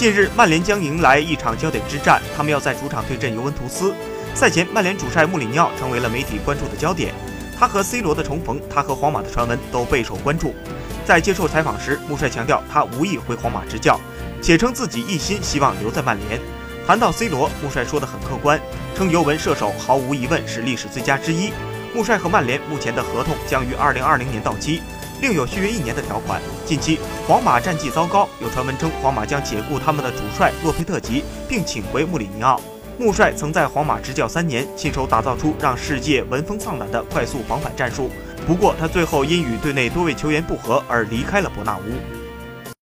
近日，曼联将迎来一场焦点之战，他们要在主场对阵尤文图斯。赛前，曼联主帅穆里尼奥成为了媒体关注的焦点。他和 C 罗的重逢，他和皇马的传闻都备受关注。在接受采访时，穆帅强调他无意回皇马执教，且称自己一心希望留在曼联。谈到 C 罗，穆帅说得很客观，称尤文射手毫无疑问是历史最佳之一。穆帅和曼联目前的合同将于2020年到期。另有续约一年的条款。近期皇马战绩糟糕，有传闻称皇马将解雇他们的主帅洛佩特吉，并请回穆里尼奥。穆帅曾在皇马执教三年，亲手打造出让世界闻风丧胆的快速防反战术。不过他最后因与队内多位球员不和而离开了伯纳乌。